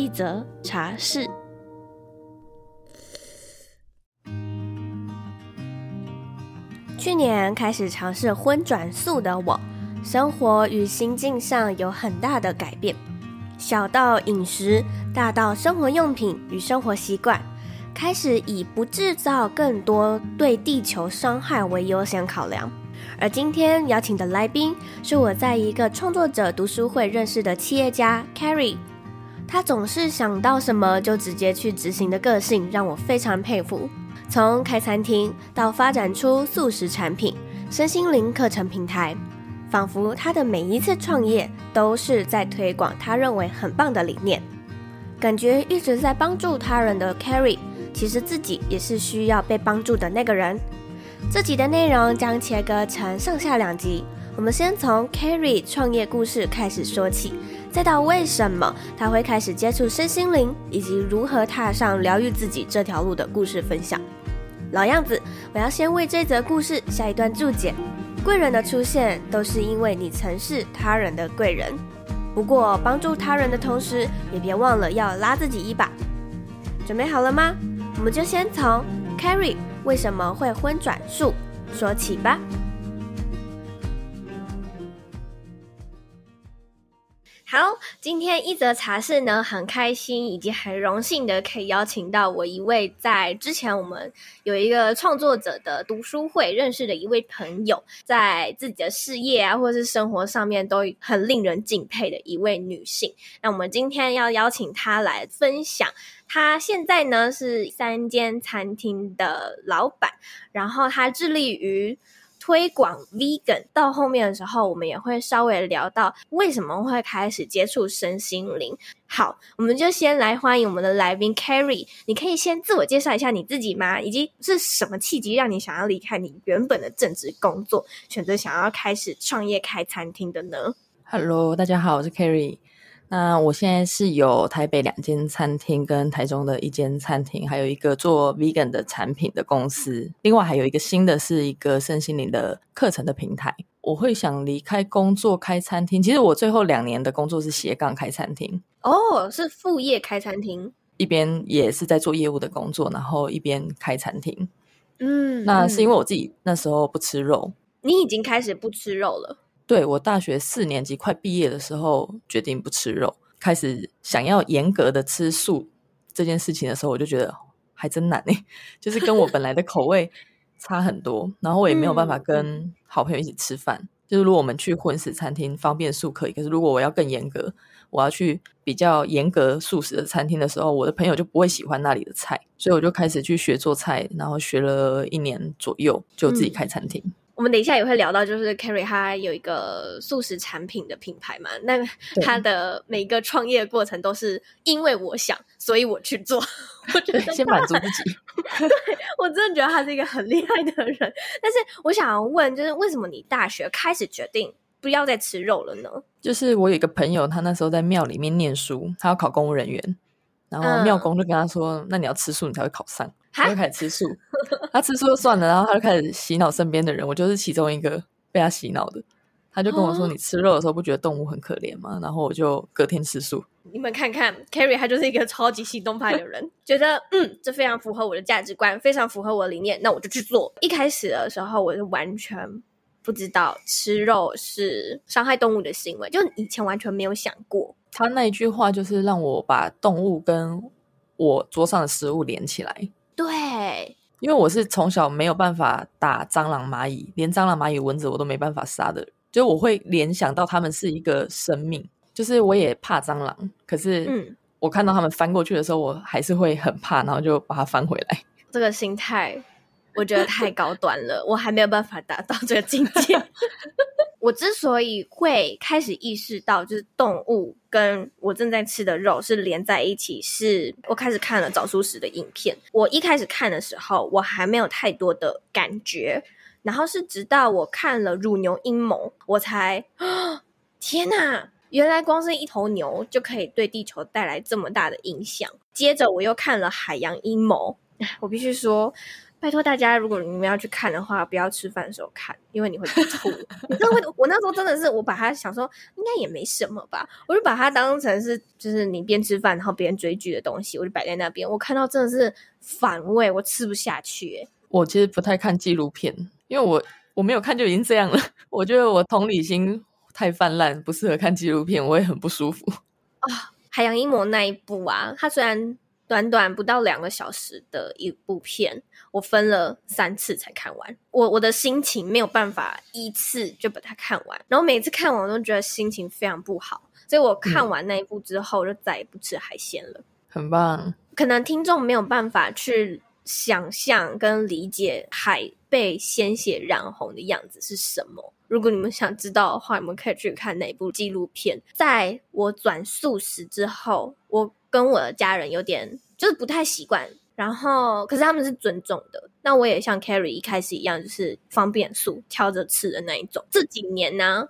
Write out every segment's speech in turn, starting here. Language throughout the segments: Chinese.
一则茶室。去年开始尝试荤转素的我，生活与心境上有很大的改变，小到饮食，大到生活用品与生活习惯。开始以不制造更多对地球伤害为优先考量，而今天邀请的来宾是我在一个创作者读书会认识的企业家 Carrie，他总是想到什么就直接去执行的个性让我非常佩服。从开餐厅到发展出素食产品、身心灵课程平台，仿佛他的每一次创业都是在推广他认为很棒的理念。感觉一直在帮助他人的 Carrie。其实自己也是需要被帮助的那个人。这集的内容将切割成上下两集，我们先从 Carrie 创业故事开始说起，再到为什么他会开始接触身心灵，以及如何踏上疗愈自己这条路的故事分享。老样子，我要先为这则故事下一段注解：贵人的出现都是因为你曾是他人的贵人。不过，帮助他人的同时，也别忘了要拉自己一把。准备好了吗？我们就先从 Carrie 为什么会昏转术说起吧。好，今天一则茶室呢，很开心以及很荣幸的可以邀请到我一位在之前我们有一个创作者的读书会认识的一位朋友，在自己的事业啊或是生活上面都很令人敬佩的一位女性。那我们今天要邀请她来分享，她现在呢是三间餐厅的老板，然后她致力于。推广 vegan 到后面的时候，我们也会稍微聊到为什么会开始接触身心灵。好，我们就先来欢迎我们的来宾 Carrie。你可以先自我介绍一下你自己吗？以及是什么契机让你想要离开你原本的正职工作，选择想要开始创业开餐厅的呢？Hello，大家好，我是 Carrie。那我现在是有台北两间餐厅，跟台中的一间餐厅，还有一个做 vegan 的产品的公司。另外还有一个新的，是一个身心灵的课程的平台。我会想离开工作开餐厅。其实我最后两年的工作是斜杠开餐厅。哦，是副业开餐厅，一边也是在做业务的工作，然后一边开餐厅。嗯，那是因为我自己那时候不吃肉。你已经开始不吃肉了？对，我大学四年级快毕业的时候，决定不吃肉，开始想要严格的吃素这件事情的时候，我就觉得还真难诶，就是跟我本来的口味差很多，然后我也没有办法跟好朋友一起吃饭。嗯、就是如果我们去荤食餐厅，方便素可以，可是如果我要更严格，我要去比较严格素食的餐厅的时候，我的朋友就不会喜欢那里的菜，所以我就开始去学做菜，然后学了一年左右，就自己开餐厅。嗯我们等一下也会聊到，就是 Carrie 他有一个素食产品的品牌嘛，那他的每一个创业过程都是因为我想，所以我去做。我觉得先满足自己。对，我真的觉得他是一个很厉害的人。但是我想要问，就是为什么你大学开始决定不要再吃肉了呢？就是我有一个朋友，他那时候在庙里面念书，他要考公务人员，然后庙公就跟他说：“嗯、那你要吃素，你才会考上。”他就开始吃素，他吃素就算了，然后他就开始洗脑身边的人，我就是其中一个被他洗脑的。他就跟我说：“你吃肉的时候不觉得动物很可怜吗？”然后我就隔天吃素。你们看看，Carrie 他就是一个超级行动派的人，觉得嗯，这非常符合我的价值观，非常符合我的理念，那我就去做。一开始的时候，我是完全不知道吃肉是伤害动物的行为，就以前完全没有想过。他那一句话就是让我把动物跟我桌上的食物连起来。对，因为我是从小没有办法打蟑螂、蚂蚁，连蟑螂、蚂蚁、蚊子我都没办法杀的，就我会联想到他们是一个生命，就是我也怕蟑螂，可是我看到他们翻过去的时候，我还是会很怕，然后就把它翻回来。这个心态我觉得太高端了，我还没有办法达到这个境界。我之所以会开始意识到，就是动物跟我正在吃的肉是连在一起，是我开始看了早熟食的影片。我一开始看的时候，我还没有太多的感觉，然后是直到我看了乳牛阴谋，我才啊，天哪！原来光是一头牛就可以对地球带来这么大的影响。接着我又看了海洋阴谋，我必须说，拜托大家，如果你们要去看的话，不要吃饭的时候看，因为你会吐。你知道会，我那时候真的是，我把它想说应该也没什么吧，我就把它当成是就是你边吃饭然后边追剧的东西，我就摆在那边。我看到真的是反胃，我吃不下去。我其实不太看纪录片，因为我我没有看就已经这样了。我觉得我同理心。太泛滥，不适合看纪录片，我也很不舒服啊。哦，海洋阴谋那一部啊，它虽然短短不到两个小时的一部片，我分了三次才看完。我我的心情没有办法一次就把它看完，然后每次看完我都觉得心情非常不好，所以我看完那一部之后，就再也不吃海鲜了。很棒，可能听众没有办法去想象跟理解海被鲜血染红的样子是什么。如果你们想知道的话，你们可以去看哪部纪录片。在我转素食之后，我跟我的家人有点就是不太习惯，然后可是他们是尊重的。那我也像 Carrie 一开始一样，就是方便素挑着吃的那一种。这几年呢，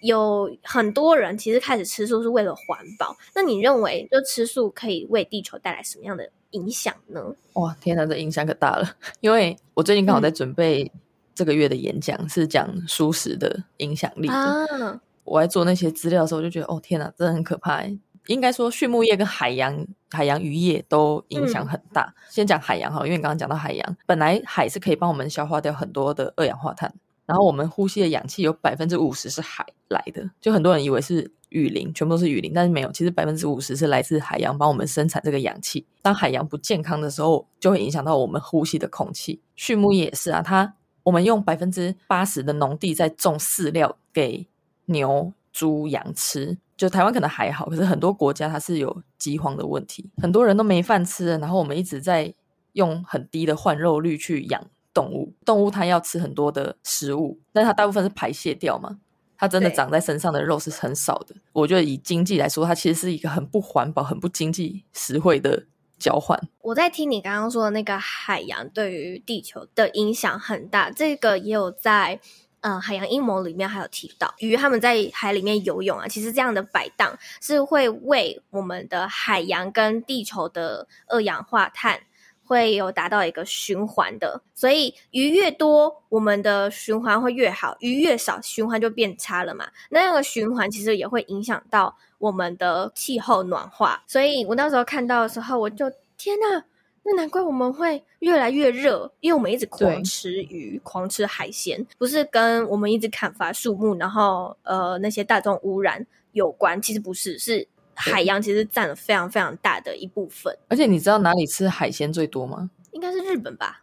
有很多人其实开始吃素是为了环保。那你认为，就吃素可以为地球带来什么样的影响呢？哇，天哪，这影响可大了！因为我最近刚好在准备、嗯。这个月的演讲是讲蔬食的影响力的。啊。我在做那些资料的时候，我就觉得哦天哪，真的很可怕。应该说，畜牧业跟海洋海洋渔业都影响很大。嗯、先讲海洋哈，因为你刚刚讲到海洋，本来海是可以帮我们消化掉很多的二氧化碳，然后我们呼吸的氧气有百分之五十是海来的。就很多人以为是雨林，全部都是雨林，但是没有，其实百分之五十是来自海洋帮我们生产这个氧气。当海洋不健康的时候，就会影响到我们呼吸的空气。畜牧业也是啊，它。我们用百分之八十的农地在种饲料给牛、猪、羊吃，就台湾可能还好，可是很多国家它是有饥荒的问题，很多人都没饭吃，然后我们一直在用很低的换肉率去养动物，动物它要吃很多的食物，但它大部分是排泄掉嘛，它真的长在身上的肉是很少的。我觉得以经济来说，它其实是一个很不环保、很不经济实惠的。交换。我在听你刚刚说的那个海洋对于地球的影响很大，这个也有在呃海洋阴谋里面还有提到，鱼他们在海里面游泳啊，其实这样的摆荡是会为我们的海洋跟地球的二氧化碳会有达到一个循环的，所以鱼越多，我们的循环会越好；鱼越少，循环就变差了嘛。那样的循环其实也会影响到。我们的气候暖化，所以我那时候看到的时候，我就天呐，那难怪我们会越来越热，因为我们一直狂吃鱼、狂吃海鲜，不是跟我们一直砍伐树木，然后呃那些大众污染有关，其实不是，是海洋其实占了非常非常大的一部分。而且你知道哪里吃海鲜最多吗？应该是日本吧，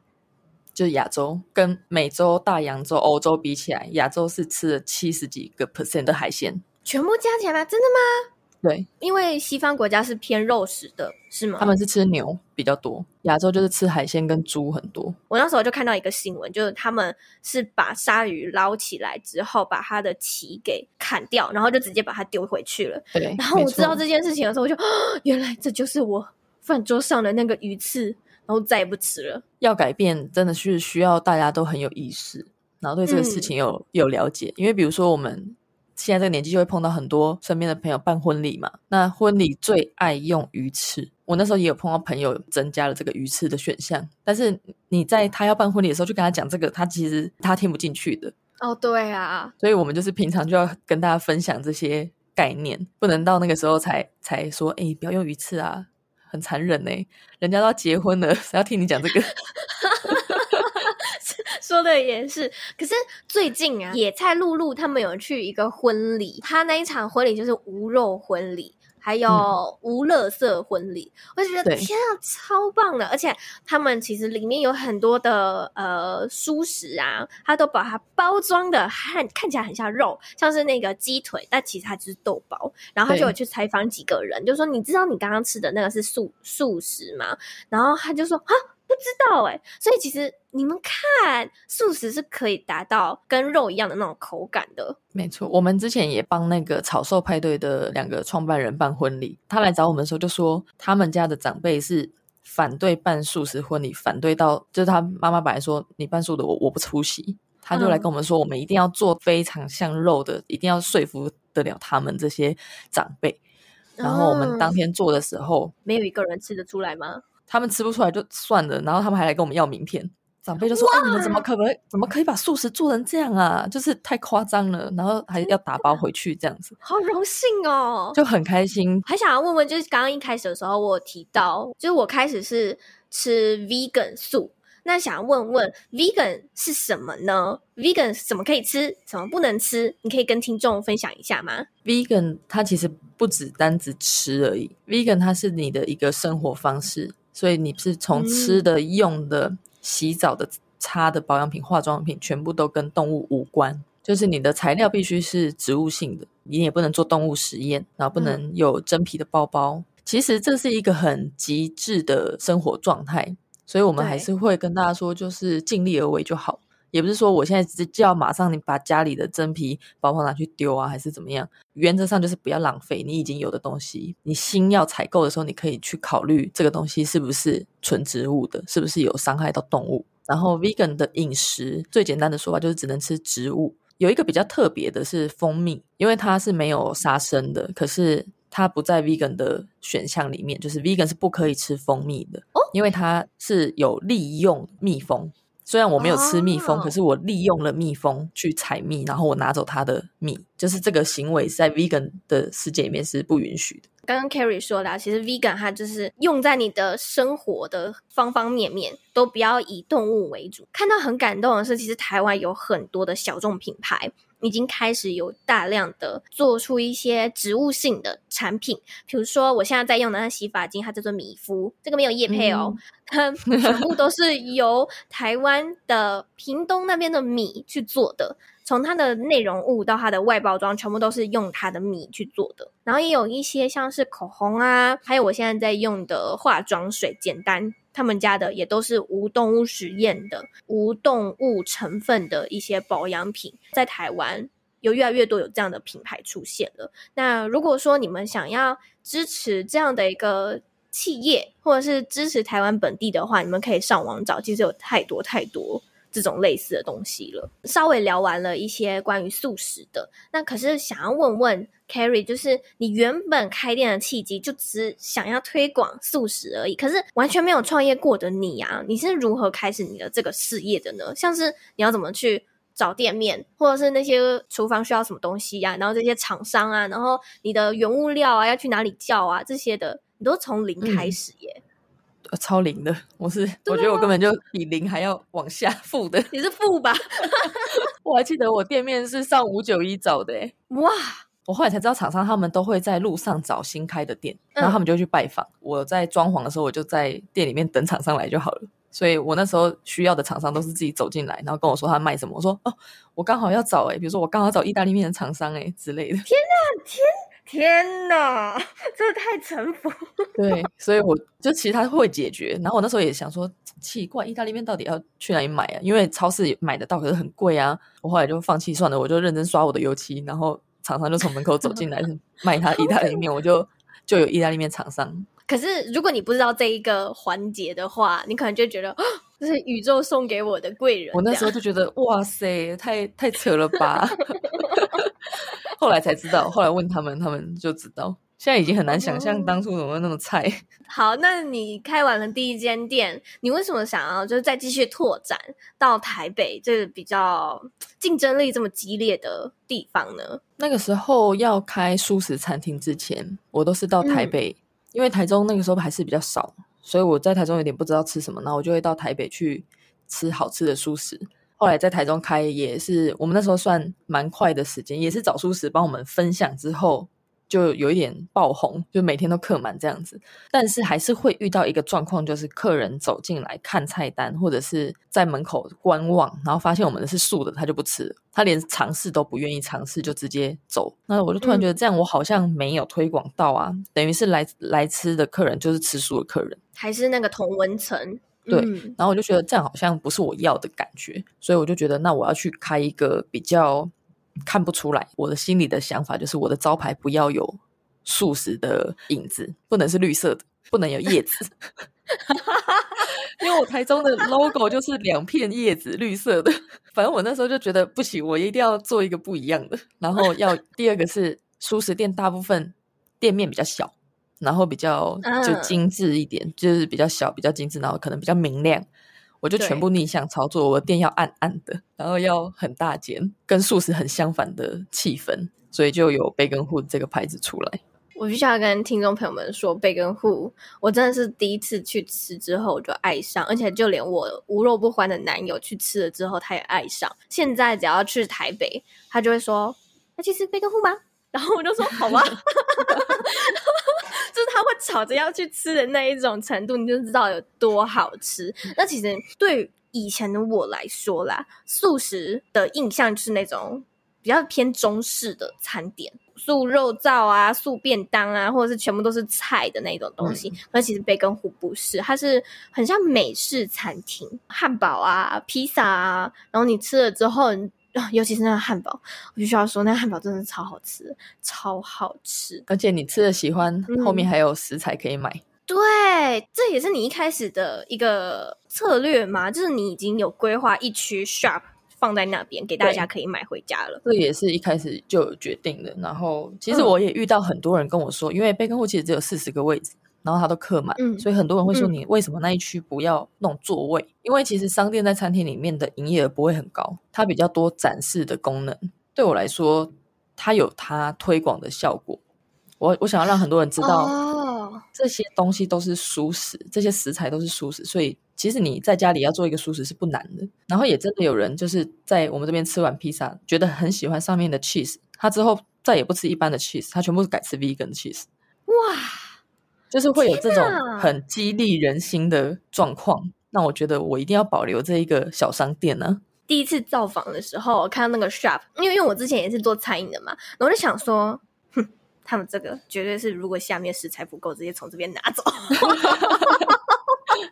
就是亚洲，跟美洲、大洋洲、欧洲比起来，亚洲是吃了七十几个 percent 的海鲜。全部加起来吗？真的吗？对，因为西方国家是偏肉食的，是吗？他们是吃牛比较多，亚洲就是吃海鲜跟猪很多。我那时候就看到一个新闻，就是他们是把鲨鱼捞起来之后，把它的鳍给砍掉，然后就直接把它丢回去了。对，然后我知道这件事情的时候，我就原来这就是我饭桌上的那个鱼刺，然后再也不吃了。要改变真的是需要大家都很有意识，然后对这个事情有、嗯、有了解，因为比如说我们。现在这个年纪就会碰到很多身边的朋友办婚礼嘛，那婚礼最爱用鱼翅。我那时候也有碰到朋友增加了这个鱼翅的选项，但是你在他要办婚礼的时候就跟他讲这个，他其实他听不进去的。哦，对啊，所以我们就是平常就要跟大家分享这些概念，不能到那个时候才才说，哎，不要用鱼翅啊，很残忍呢。人家都要结婚了，谁要听你讲这个？说的也是，可是最近啊，野菜露露他们有去一个婚礼，他那一场婚礼就是无肉婚礼，还有无垃圾婚礼，嗯、我就觉得天啊，超棒的！而且他们其实里面有很多的呃蔬食啊，他都把它包装的很看起来很像肉，像是那个鸡腿，但其实它就是豆包。然后他就有去采访几个人，就说你知道你刚刚吃的那个是素素食吗？然后他就说啊。不知道哎。所以其实你们看，素食是可以达到跟肉一样的那种口感的。没错，我们之前也帮那个草兽派对的两个创办人办婚礼，他来找我们的时候就说，他们家的长辈是反对办素食婚礼，反对到就是他妈妈本来说你办素的我我不出席，他就来跟我们说，我们一定要做非常像肉的，一定要说服得了他们这些长辈。然后我们当天做的时候，嗯，没有一个人吃得出来吗？他们吃不出来就算了，然后他们还来跟我们要名片。长辈就说：“哎，你们怎么可能怎么可以把素食做成这样啊？就是太夸张了。”然后还要打包回去这样子，好荣幸哦，就很开心。还想要问问，就是刚刚一开始的时候，我有提到，就是我开始是吃 vegan 素。那想要问问，vegan 是什么呢？vegan 什么可以吃，什么不能吃？你可以跟听众分享一下吗？vegan 它其实不只单只吃而已，vegan 它是你的一个生活方式，所以你是从吃的、嗯、用的、洗澡的、擦的保养品、化妆品，全部都跟动物无关。就是你的材料必须是植物性的，你也不能做动物实验，然后不能有真皮的包包。嗯、其实这是一个很极致的生活状态。所以，我们还是会跟大家说，就是尽力而为就好。也不是说我现在就要马上你把家里的真皮包包拿去丢啊，还是怎么样？原则上就是不要浪费你已经有的东西。你新要采购的时候，你可以去考虑这个东西是不是纯植物的，是不是有伤害到动物。然后，vegan 的饮食最简单的说法就是只能吃植物。有一个比较特别的是蜂蜜，因为它是没有杀生的，可是。它不在 vegan 的选项里面，就是 vegan 是不可以吃蜂蜜的，哦，因为它是有利用蜜蜂。虽然我没有吃蜜蜂，哦，可是我利用了蜜蜂去采蜜，然后我拿走它的蜜，就是这个行为在 vegan 的世界里面是不允许的。刚刚 Carrie 说的，其实 vegan 它就是用在你的生活的方方面面，都不要以动物为主。看到很感动的是，其实台湾有很多的小众品牌。已经开始有大量的做出一些植物性的产品，比如说我现在在用的那洗发精，它叫做米肤，这个没有叶配哦，它、嗯、全部都是由台湾的屏东那边的米去做的，从它的内容物到它的外包装，全部都是用它的米去做的。然后也有一些像是口红啊，还有我现在在用的化妆水，简单。他们家的也都是无动物实验的、无动物成分的一些保养品，在台湾有越来越多有这样的品牌出现了。那如果说你们想要支持这样的一个企业，或者是支持台湾本地的话，你们可以上网找，其实有太多太多。这种类似的东西了。稍微聊完了一些关于素食的，那可是想要问问 Carrie，就是你原本开店的契机就只想要推广素食而已，可是完全没有创业过的你啊，你是如何开始你的这个事业的呢？像是你要怎么去找店面，或者是那些厨房需要什么东西呀、啊，然后这些厂商啊，然后你的原物料啊要去哪里叫啊，这些的你都从零开始耶。嗯超零的，我是我觉得我根本就比零还要往下负的。你是负吧？我还记得我店面是上五九一找的，哇！我后来才知道厂商他们都会在路上找新开的店，然后他们就会去拜访。嗯、我在装潢的时候，我就在店里面等厂商来就好了。所以我那时候需要的厂商都是自己走进来，然后跟我说他卖什么。我说哦，我刚好要找诶，比如说我刚好找意大利面的厂商诶之类的。天哪，天！天哪，这太臣服。对，所以我就其实他会解决。然后我那时候也想说，奇怪，意大利面到底要去哪里买啊？因为超市买得到，可是很贵啊。我后来就放弃算了，我就认真刷我的油漆。然后厂商就从门口走进来 卖他意大利面，我就就有意大利面厂商。可是如果你不知道这一个环节的话，你可能就觉得 这是宇宙送给我的贵人。我那时候就觉得哇塞，太太扯了吧。后来才知道，后来问他们，他们就知道。现在已经很难想象当初怎么会那么菜。好，那你开完了第一间店，你为什么想要就是再继续拓展到台北这个比较竞争力这么激烈的地方呢？那个时候要开素食餐厅之前，我都是到台北，嗯，因为台中那个时候还是比较少，所以我在台中有点不知道吃什么，然后我就会到台北去吃好吃的素食。后来在台中开也是，我们那时候算蛮快的时间，也是找素食帮我们分享之后，就有一点爆红，就每天都客满这样子。但是还是会遇到一个状况，就是客人走进来看菜单，或者是在门口观望，然后发现我们的是素的，他就不吃，他连尝试都不愿意尝试，就直接走。那我就突然觉得这样，我好像没有推广到啊，嗯、等于是来来吃的客人就是吃素的客人，还是那个同文层。对，然后我就觉得这样好像不是我要的感觉，所以我就觉得那我要去开一个比较看不出来。我的心里的想法就是我的招牌不要有素食的影子，不能是绿色的，不能有叶子。因为我台中的 logo 就是两片叶子，绿色的。反正我那时候就觉得不行，我一定要做一个不一样的。然后要第二个是素食店，大部分店面比较小，然后比较就精致一点，就是比较小、比较精致，然后可能比较明亮。我就全部逆向操作，我的店要暗暗的，然后要很大间，跟素食很相反的气氛，所以就有 Bacon Hood 这个牌子出来。我必须要跟听众朋友们说，Bacon Hood，我真的是第一次去吃之后我就爱上，而且就连我无肉不欢的男友去吃了之后，他也爱上。现在只要去台北，他就会说：“要去吃 Bacon Hood 吗？”然后我就说：“好吧。” 就是他会吵着要去吃的那一种程度，你就知道有多好吃。那其实对以前的我来说啦，素食的印象就是那种比较偏中式的餐点。素肉燥啊，素便当啊，或者是全部都是菜的那种东西。那、嗯、其实 Bacon Hood 不是，它是很像美式餐厅，汉堡啊、披萨啊。然后你吃了之后，尤其是那个汉堡，我必须要说，那个汉堡真的超好吃，超好吃。而且你吃了喜欢，嗯、后面还有食材可以买。对，这也是你一开始的一个策略嘛，就是你已经有规划一区 shop。放在那边给大家可以买回家了，这也是一开始就有决定的。然后其实我也遇到很多人跟我说，嗯、因为 Bacon Hood 其实只有四十个位置，然后它都客满，嗯、所以很多人会说，你为什么那一区不要弄座位？嗯、因为其实商店在餐厅里面的营业额不会很高，它比较多展示的功能。对我来说，它有它推广的效果。我我想要让很多人知道，哦、这些东西都是熟食，这些食材都是熟食，所以。其实你在家里要做一个熟食是不难的，然后也真的有人就是在我们这边吃完披萨，觉得很喜欢上面的 cheese，他之后再也不吃一般的 cheese，他全部是改吃 vegan cheese。哇，就是会有这种很激励人心的状况，那我觉得我一定要保留这一个小商店呢、啊。第一次造访的时候，我看到那个 shop，因为因为我之前也是做餐饮的嘛，我就想说，哼，他们这个绝对是如果下面食材不够，直接从这边拿走。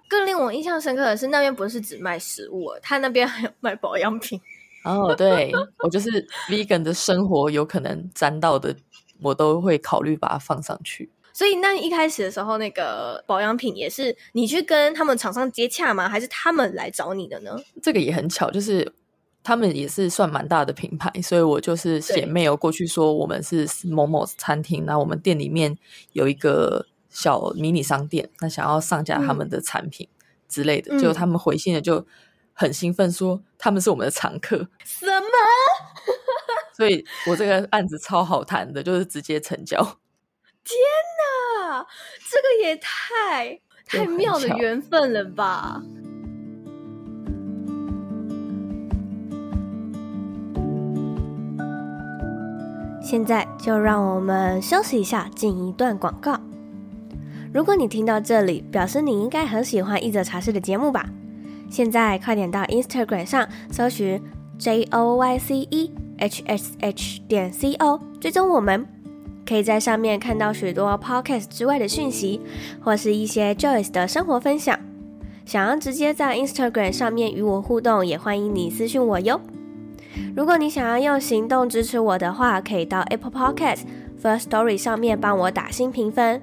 更令我印象深刻的是，那边不是只卖食物，他那边还有卖保养品。哦，对，我就是 vegan 的生活有可能沾到的，我都会考虑把它放上去。所以，那一开始的时候，那个保养品也是你去跟他们厂商接洽吗？还是他们来找你的呢？这个也很巧，就是他们也是算蛮大的品牌，所以我就是写 mail 过去说，我们是某某餐厅，那我们店里面有一个。小迷你商店，那想要上架他们的产品之类的，就、嗯、他们回信的就很兴奋，说他们是我们的常客。什么？所以我这个案子超好谈的，就是直接成交。天哪，这个也太太妙的缘分了吧！现在就让我们休息一下，进一段广告。如果你听到这里，表示你应该很喜欢一则茶室的节目吧？现在快点到 Instagram 上搜寻 J O Y C E H S H 点 C O，追踪我们，可以在上面看到许多 Podcast 之外的讯息，或是一些 Joyce 的生活分享。想要直接在 Instagram 上面与我互动，也欢迎你私讯我哟。如果你想要用行动支持我的话，可以到 Apple Podcast First Story 上面帮我打新评分。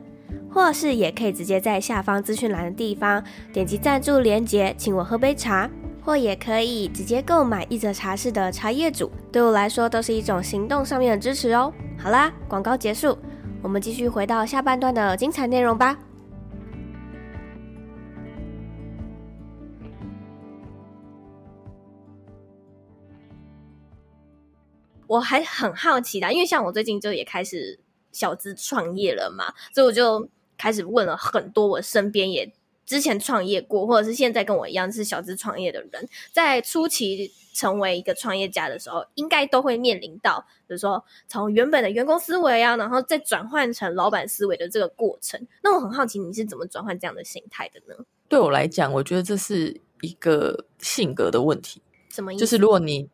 或是也可以直接在下方资讯栏的地方点击赞助连结，请我喝杯茶，或也可以直接购买一则茶室的茶叶组，对我来说都是一种行动上面的支持哦。好啦，广告结束，我们继续回到下半段的精彩内容吧。我还很好奇的，因为像我最近就也开始小资创业了嘛，所以我就。开始问了很多我身边也之前创业过，或者是现在跟我一样是小资创业的人，在初期成为一个创业家的时候，应该都会面临到，比如说从原本的员工思维啊，然后再转换成老板思维的这个过程。那我很好奇你是怎么转换这样的心态的呢？对我来讲，我觉得这是一个性格的问题。什么意思？就是如果你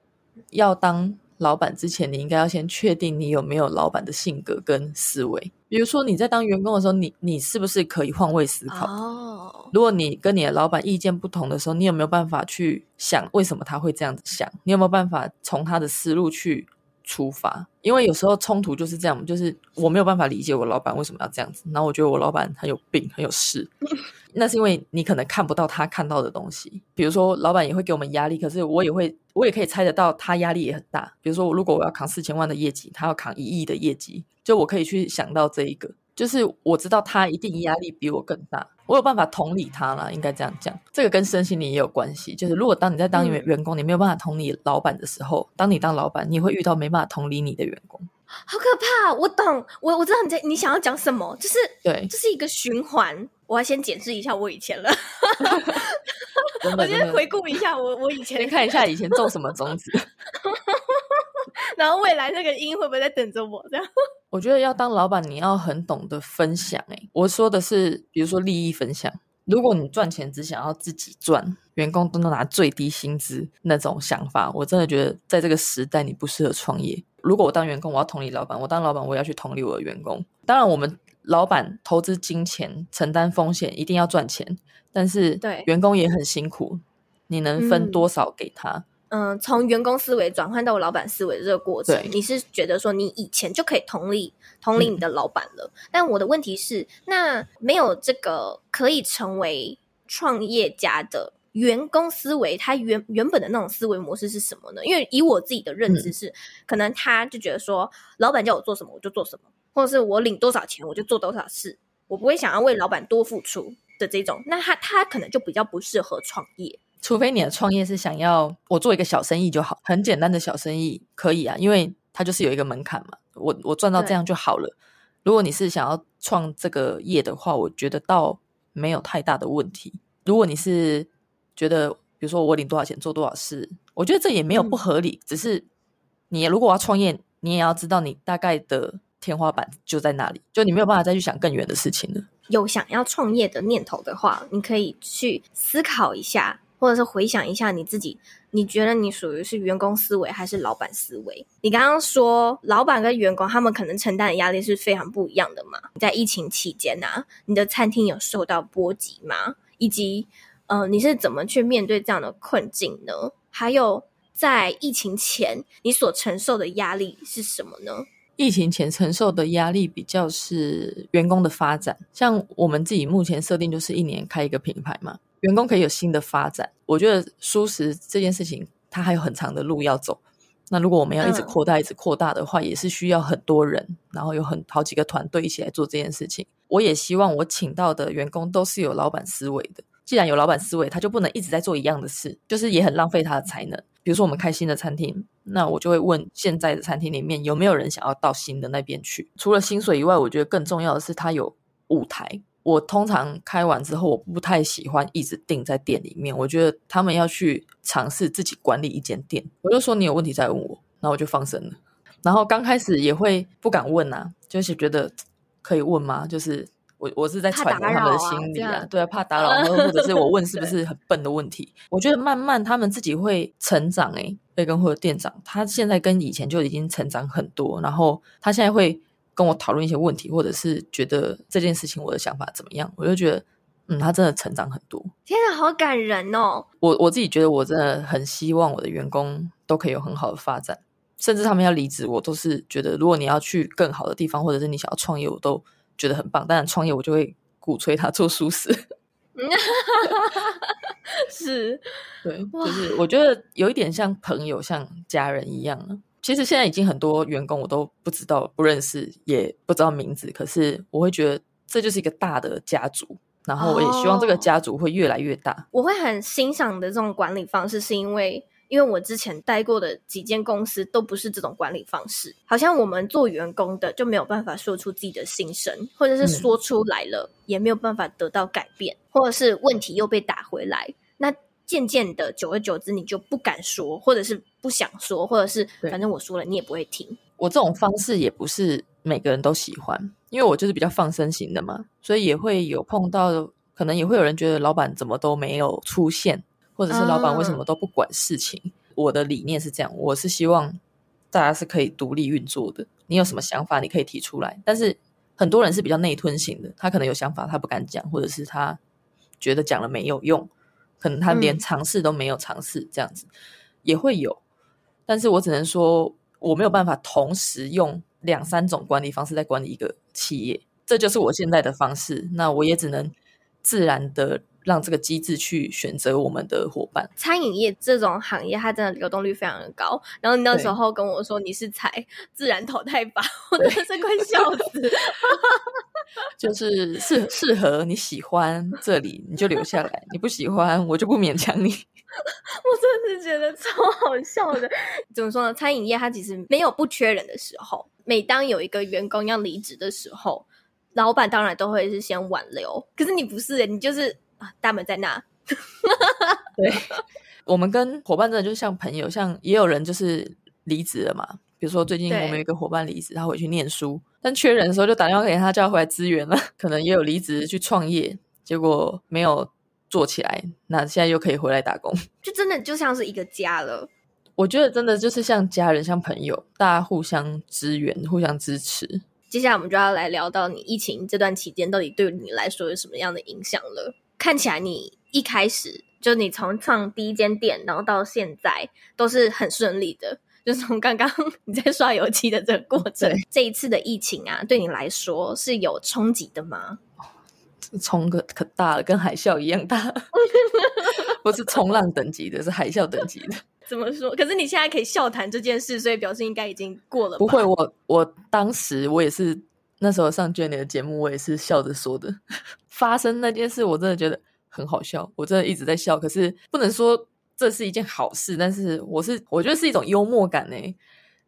要当老板之前，你应该要先确定你有没有老板的性格跟思维。比如说你在当员工的时候，你你是不是可以换位思考？哦，如果你跟你的老板意见不同的时候，你有没有办法去想为什么他会这样子想？你有没有办法从他的思路去出发？因为有时候冲突就是这样，就是我没有办法理解我老板为什么要这样子，然后我觉得我老板很有病，很有事。那是因为你可能看不到他看到的东西，比如说老板也会给我们压力，可是我也会，我也可以猜得到他压力也很大。比如说，如果我要扛四千万的业绩，他要扛一亿的业绩，就我可以去想到这一个，就是我知道他一定压力比我更大，我有办法同理他啦，应该这样讲。这个跟身心灵也有关系，就是如果当你在当员员工，你没有办法同理老板的时候，当你当老板，你会遇到没办法同理你的员工。好可怕！我懂，我我知道你在你想要讲什么，就是对，这是一个循环。我要先检视一下我以前了，我先回顾一下我我以前，先看一下以前种什么种子，然后未来那个因会不会在等着我？这样，我觉得要当老板，你要很懂得分享。哎，我说的是，比如说利益分享。如果你赚钱只想要自己赚，员工都能拿最低薪资那种想法，我真的觉得在这个时代你不适合创业。如果我当员工，我要同理老板；我当老板，我要去同理我的员工。当然，我们老板投资金钱、承担风险，一定要赚钱，但是对员工也很辛苦。你能分多少给他？嗯，从员工思维转换到老板思维的这个过程，你是觉得说你以前就可以同理同理你的老板了？嗯。但我的问题是，那没有这个可以成为创业家的员工思维，他原原本的那种思维模式是什么呢？因为以我自己的认知是，嗯，可能他就觉得说，老板叫我做什么我就做什么，或者是我领多少钱我就做多少事，我不会想要为老板多付出的这种，那他他可能就比较不适合创业。除非你的创业是想要我做一个小生意就好，很简单的小生意可以啊，因为它就是有一个门槛嘛，我我赚到这样就好了。如果你是想要创这个业的话，我觉得倒没有太大的问题。如果你是觉得，比如说我领多少钱做多少事，我觉得这也没有不合理。嗯、只是你如果要创业，你也要知道你大概的天花板就在那里，就你没有办法再去想更远的事情了。有想要创业的念头的话，你可以去思考一下。或者是回想一下你自己，你觉得你属于是员工思维还是老板思维？你刚刚说老板跟员工他们可能承担的压力是非常不一样的嘛？在疫情期间啊，你的餐厅有受到波及吗？以及呃，你是怎么去面对这样的困境呢？还有在疫情前你所承受的压力是什么呢？疫情前承受的压力比较是员工的发展，像我们自己目前设定就是一年开一个品牌嘛。员工可以有新的发展，我觉得舒适这件事情它还有很长的路要走。那如果我们要一直扩大、嗯、一直扩大的话，也是需要很多人，然后有很好几个团队一起来做这件事情。我也希望我请到的员工都是有老板思维的。既然有老板思维，他就不能一直在做一样的事，就是也很浪费他的才能。比如说我们开新的餐厅，那我就会问现在的餐厅里面有没有人想要到新的那边去。除了薪水以外，我觉得更重要的是他有舞台。我通常开完之后，我不太喜欢一直定在店里面。我觉得他们要去尝试自己管理一间店。我就说你有问题再问我，然后我就放生了。然后刚开始也会不敢问啊，就是觉得可以问吗？就是我我是在揣摩他们的心理啊，对啊，怕打扰，或者是我问是不 是很笨的问题。我觉得慢慢他们自己会成长。诶，贝根或者店长，他现在跟以前就已经成长很多，然后他现在会。跟我讨论一些问题，或者是觉得这件事情我的想法怎么样，我就觉得，嗯，他真的成长很多。天啊，好感人哦！我我自己觉得，我真的很希望我的员工都可以有很好的发展，甚至他们要离职，我都是觉得，如果你要去更好的地方，或者是你想要创业，我都觉得很棒。当然，创业我就会鼓吹他做蔬食。是，对，就是我觉得有一点像朋友、像家人一样。其实现在已经很多员工我都不知道、不认识，也不知道名字。可是我会觉得这就是一个大的家族，然后我也希望这个家族会越来越大。Oh, 我会很欣赏的这种管理方式，是因为因为我之前待过的几间公司都不是这种管理方式。好像我们做员工的就没有办法说出自己的心声，或者是说出来了、嗯、也没有办法得到改变，或者是问题又被打回来。那渐渐的，久而久之，你就不敢说，或者是不想说，或者是反正我说了，你也不会听。我这种方式也不是每个人都喜欢，因为我就是比较放生型的嘛，所以也会有碰到，可能也会有人觉得老板怎么都没有出现，或者是老板为什么都不管事情。嗯。我的理念是这样，我是希望大家是可以独立运作的。你有什么想法，你可以提出来。但是很多人是比较内吞型的，他可能有想法，他不敢讲，或者是他觉得讲了没有用，可能他连尝试都没有尝试，这样子、嗯、也会有。但是我只能说，我没有办法同时用两三种管理方式在管理一个企业，这就是我现在的方式。那我也只能自然的。让这个机制去选择我们的伙伴。餐饮业这种行业，它真的流动率非常的高。然后你那时候跟我说你是采自然淘汰法，我真的是快笑死。就是适适合你喜欢这里，你就留下来；你不喜欢，我就不勉强你。我真的是觉得超好笑的。怎么说呢？餐饮业它其实没有不缺人的时候。每当有一个员工要离职的时候，老板当然都会是先挽留。可是你不是，你就是。啊，大门在那。对，我们跟伙伴真的就像朋友，像也有人就是离职了嘛。比如说最近我们有一个伙伴离职，他回去念书，但缺人的时候就打电话给他，叫他回来支援了。可能也有离职去创业，结果没有做起来，那现在又可以回来打工，就真的就像是一个家了。我觉得真的就是像家人，像朋友，大家互相支援，互相支持。接下来我们就要来聊到你疫情这段期间，到底对你来说有什么样的影响了？看起来你一开始就你从创第一间店，然后到现在都是很顺利的，就从刚刚 你在刷油漆的这个过程，这一次的疫情啊，对你来说是有冲击的吗？冲个可大了，跟海啸一样大，不是冲浪等级的，是海啸等级的。怎么说？可是你现在可以笑谈这件事，所以表示应该已经过了。不会，我我当时我也是。那时候上 Jenny 的节目，我也是笑着说的。发生那件事，我真的觉得很好笑，我真的一直在笑。可是不能说这是一件好事，但是我是我觉得是一种幽默感呢。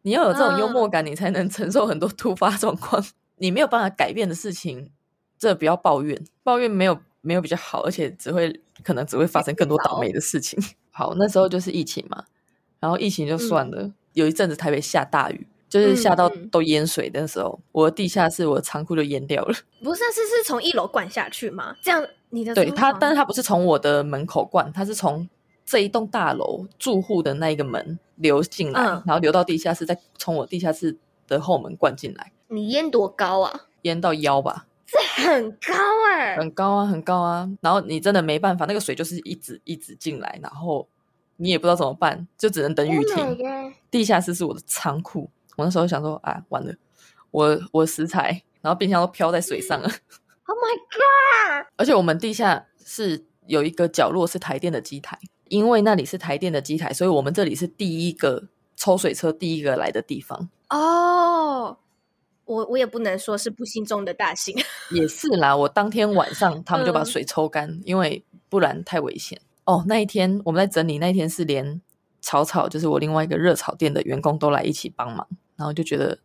你要有这种幽默感，你才能承受很多突发状况。嗯、你没有办法改变的事情，这不要抱怨，抱怨没有没有比较好，而且只会可能只会发生更多倒霉的事情。好，那时候就是疫情嘛，然后疫情就算了，嗯、有一阵子台北下大雨。就是下到都淹水的时候，我的地下室、我的仓库就淹掉了。不是，是是从一楼灌下去吗？这样你的对它，但是它不是从我的门口灌，它是从这一栋大楼住户的那一个门流进来，嗯、然后流到地下室，再从我地下室的后门灌进来。你淹多高啊？淹到腰吧？这很高哎、欸，很高啊，很高啊。然后你真的没办法，那个水就是一直一直进来，然后你也不知道怎么办，就只能等雨停。Oh、地下室是我的仓库。我那时候想说，啊，完了，我我食材，然后冰箱都飘在水上了。Oh my god！而且我们地下室有一个角落是台电的机台，因为那里是台电的机台，所以我们这里是第一个抽水车第一个来的地方。哦，oh, 我我也不能说是不幸中的大幸。也是啦，我当天晚上他们就把水抽干，嗯、因为不然太危险。哦，那一天我们在整理，那一天是连草草，就是我另外一个热炒店的员工都来一起帮忙。然后就觉得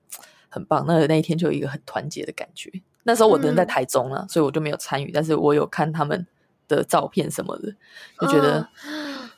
很棒，那那一天就有一个很团结的感觉。那时候我人在台中了，嗯、所以我就没有参与，但是我有看他们的照片什么的，就觉得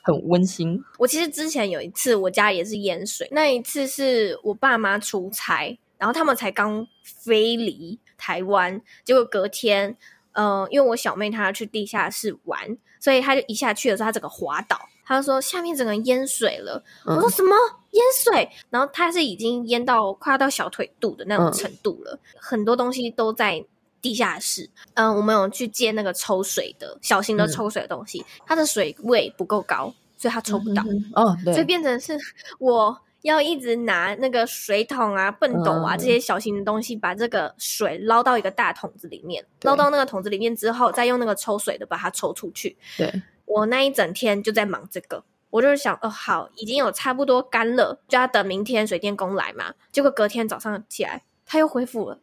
很温馨。嗯、我其实之前有一次，我家也是淹水，那一次是我爸妈出差，然后他们才刚飞离台湾，结果隔天，嗯、呃，因为我小妹她要去地下室玩，所以她就一下去的时候，她整个滑倒。他说下面整个淹水了，嗯、我说什么淹水？然后他是已经淹到快要到小腿肚的那种程度了，嗯、很多东西都在地下室。嗯，我们有去接那个抽水的小型的抽水的东西，嗯、它的水位不够高，所以它抽不到。哦，对，所以变成是我要一直拿那个水桶啊、笨斗啊、嗯、这些小型的东西，把这个水捞到一个大桶子里面，捞到那个桶子里面之后，再用那个抽水的把它抽出去。对。我那一整天就在忙这个，我就是想，哦，好，已经有差不多干了，就要等明天水电工来嘛。结果隔天早上起来，它又恢复了，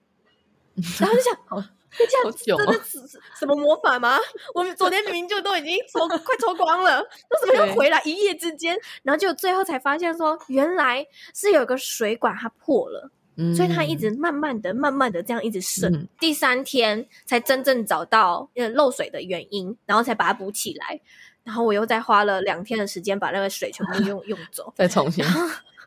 然后就想，哦，这样真的是什么魔法吗？我们昨天明明就都已经抽快抽光了，为什么又回来？一夜之间，然后就最后才发现说，原来是有个水管它破了。所以它一直慢慢的、慢慢的这样一直渗，嗯、第三天才真正找到呃漏水的原因，然后才把它补起来。然后我又再花了两天的时间把那个水全部用 用走，再重新。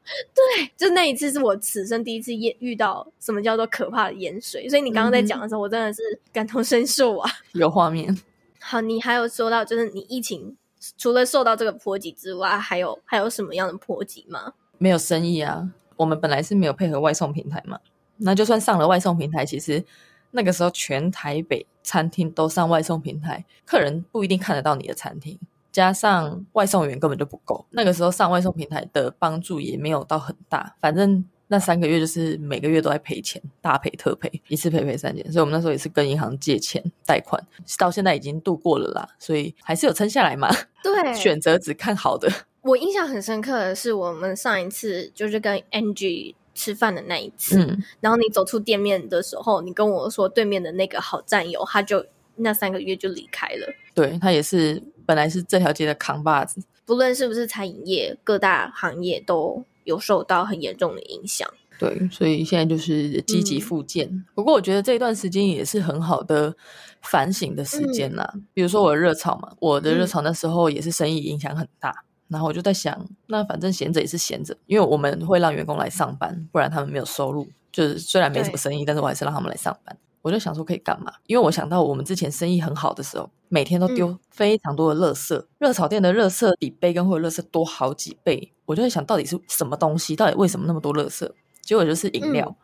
对，就那一次是我此生第一次遇遇到什么叫做可怕的盐水。所以你刚刚在讲的时候，嗯、我真的是感同身受啊，有画面。好，你还有说到就是你疫情除了受到这个波及之外，还有还有什么样的波及吗？没有生意啊。我们本来是没有配合外送平台嘛，那就算上了外送平台，其实那个时候全台北餐厅都上外送平台，客人不一定看得到你的餐厅，加上外送员根本就不够，那个时候上外送平台的帮助也没有到很大，反正。那三个月就是每个月都在赔钱，大赔特赔，一次赔赔三千，所以我们那时候也是跟银行借钱贷款，到现在已经度过了啦，所以还是有撑下来嘛。对，选择只看好的。我印象很深刻的是，我们上一次就是跟 Angie 吃饭的那一次，嗯，然后你走出店面的时候，你跟我说对面的那个好战友，他就那三个月就离开了。对，他也是本来是这条街的扛把子，不论是不是餐饮业，各大行业都。有受到很严重的影响，对，所以现在就是积极复健。嗯、不过我觉得这一段时间也是很好的反省的时间啦。嗯、比如说我的热炒嘛，我的热炒那时候也是生意影响很大，嗯、然后我就在想，那反正闲着也是闲着，因为我们会让员工来上班，不然他们没有收入。就是虽然没什么生意，但是我还是让他们来上班。我就想说可以干嘛？因为我想到我们之前生意很好的时候，每天都丢非常多的垃圾，嗯、热炒店的垃圾比杯跟会的垃圾多好几倍。我就在想到底是什么东西？到底为什么那么多垃圾？结果就是饮料，嗯、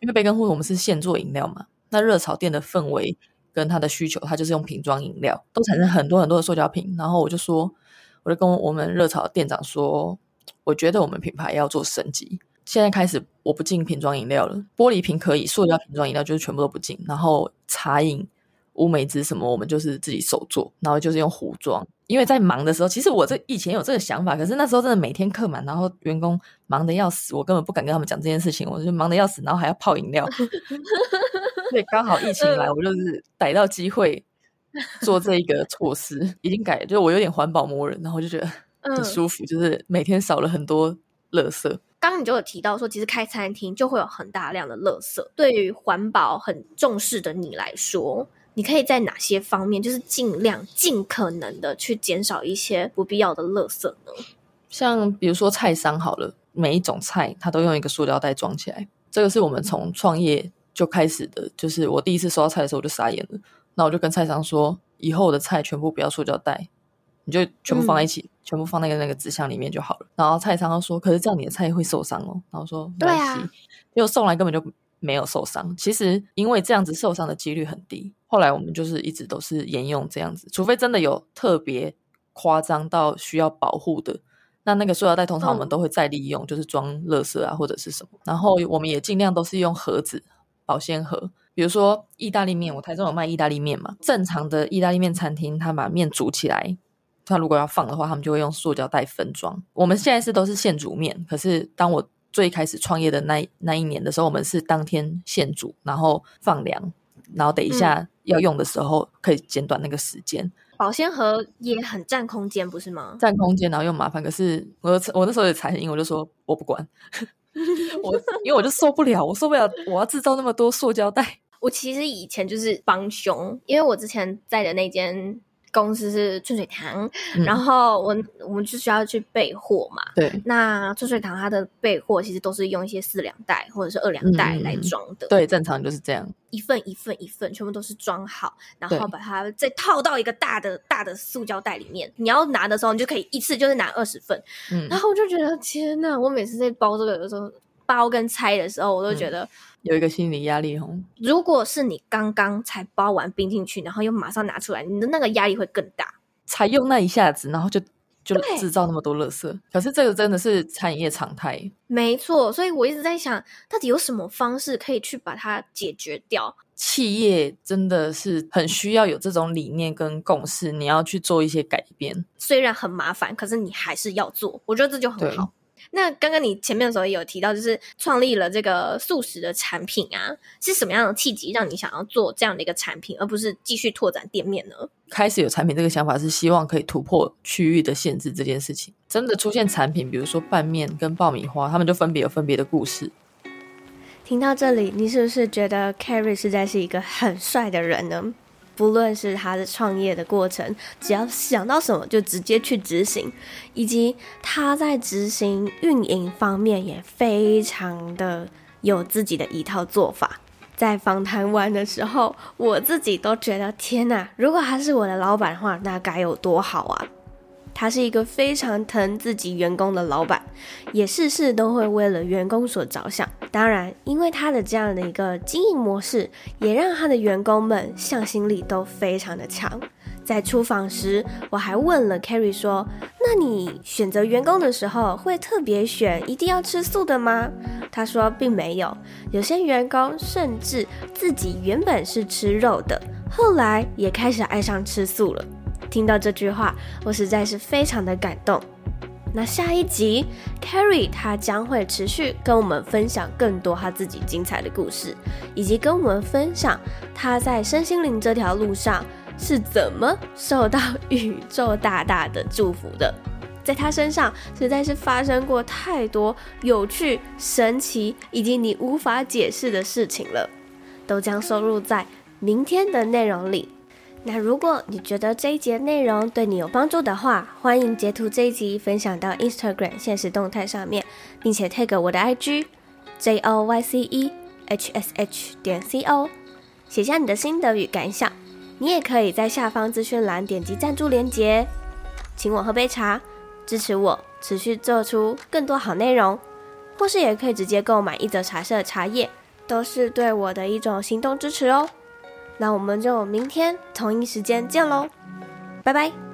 因为杯根会我们是现做饮料嘛。那热炒店的氛围跟它的需求，它就是用瓶装饮料，都产生很多很多的塑胶瓶。然后我就说，我就跟我们热炒店长说，我觉得我们品牌要做升级。现在开始，我不进瓶装饮料了，玻璃瓶可以，塑料瓶装饮料就是全部都不进。然后茶饮、乌梅汁什么，我们就是自己手做，然后就是用壶装。因为在忙的时候，其实我这以前有这个想法，可是那时候真的每天客满，然后员工忙得要死，我根本不敢跟他们讲这件事情。我就忙得要死，然后还要泡饮料。所以刚好疫情来，我就是逮到机会做这一个措施，已经改了，就是我有点环保魔人，然后就觉得很舒服，就是每天少了很多垃圾。刚刚你就有提到说，其实开餐厅就会有很大量的垃圾。对于环保很重视的你来说，你可以在哪些方面，就是尽量、尽可能的去减少一些不必要的垃圾呢？像比如说菜商好了，每一种菜它都用一个塑料袋装起来，这个是我们从创业就开始的。就是我第一次收到菜的时候，我就傻眼了。那我就跟菜商说，以后我的菜全部不要塑胶袋。你就全部放在一起，嗯、全部放那个那个纸箱里面就好了。然后菜商说：“可是这样你的菜会受伤哦。”然后说：“没关系。”对啊，结果送来根本就没有受伤。其实因为这样子受伤的几率很低。后来我们就是一直都是沿用这样子，除非真的有特别夸张到需要保护的，那那个塑料袋通常我们都会再利用，嗯、就是装垃圾啊或者是什么。然后我们也尽量都是用盒子、保鲜盒。比如说意大利面，我台中有卖意大利面嘛，正常的意大利面餐厅，他把面煮起来。他如果要放的话，他们就会用塑胶袋分装。我们现在是都是现煮面，可是当我最开始创业的那那一年的时候，我们是当天现煮，然后放凉，然后等一下要用的时候可以减短那个时间。嗯、保鲜盒也很占空间，不是吗？占空间，然后又麻烦。可是我我那时候也才，因为我就说我不管，我因为我就受不了，我受不了，我要制造那么多塑胶袋。我其实以前就是帮凶，因为我之前在的那间。公司是春水堂，嗯、然后我我们就需要去备货嘛。对，那春水堂它的备货其实都是用一些四两袋或者是二两袋来装的。嗯、对，正常就是这样，一份一份一份，全部都是装好，然后把它再套到一个大的大的塑胶袋里面。你要拿的时候，你就可以一次就是拿二十份。嗯，然后我就觉得天呐，我每次在包这个的时候，包跟拆的时候，我都觉得。嗯有一个心理压力哦。如果是你刚刚才包完冰进去，然后又马上拿出来，你的那个压力会更大。才用那一下子，然后就就制造那么多垃圾。可是这个真的是餐饮业常态。没错，所以我一直在想，到底有什么方式可以去把它解决掉？企业真的是很需要有这种理念跟共识，你要去做一些改变。虽然很麻烦，可是你还是要做。我觉得这就很好。那刚刚你前面的时候也有提到，就是创立了这个素食的产品啊，是什么样的契机让你想要做这样的一个产品，而不是继续拓展店面呢？开始有产品这个想法是希望可以突破区域的限制这件事情。真的出现产品，比如说拌面跟爆米花，他们就分别有分别的故事。听到这里，你是不是觉得 Carrie 实在是一个很帅的人呢？不论是他的创业的过程，只要想到什么就直接去执行，以及他在执行运营方面也非常的有自己的一套做法。在访谈完的时候，我自己都觉得天哪！如果他是我的老板的话，那该有多好啊！他是一个非常疼自己员工的老板，也事事都会为了员工所着想。当然，因为他的这样的一个经营模式，也让他的员工们向心力都非常的强。在出访时，我还问了 Carrie 说：“那你选择员工的时候，会特别选一定要吃素的吗？”他说并没有，有些员工甚至自己原本是吃肉的，后来也开始爱上吃素了。听到这句话，我实在是非常的感动。那下一集，Carrie 他将会持续跟我们分享更多他自己精彩的故事，以及跟我们分享他在身心灵这条路上。是怎么受到宇宙大大的祝福的？在他身上实在是发生过太多有趣、神奇以及你无法解释的事情了，都将收录在明天的内容里。那如果你觉得这一节内容对你有帮助的话，欢迎截图这一集分享到 Instagram 现实动态上面，并且 tag 我的 IG J O Y C E H S H 点 C O，写下你的心得与感想。你也可以在下方资讯栏点击赞助连结，请我喝杯茶，支持我持续做出更多好内容，或是也可以直接购买一则茶社茶叶，都是对我的一种行动支持哦。那我们就明天同一时间见喽，拜拜。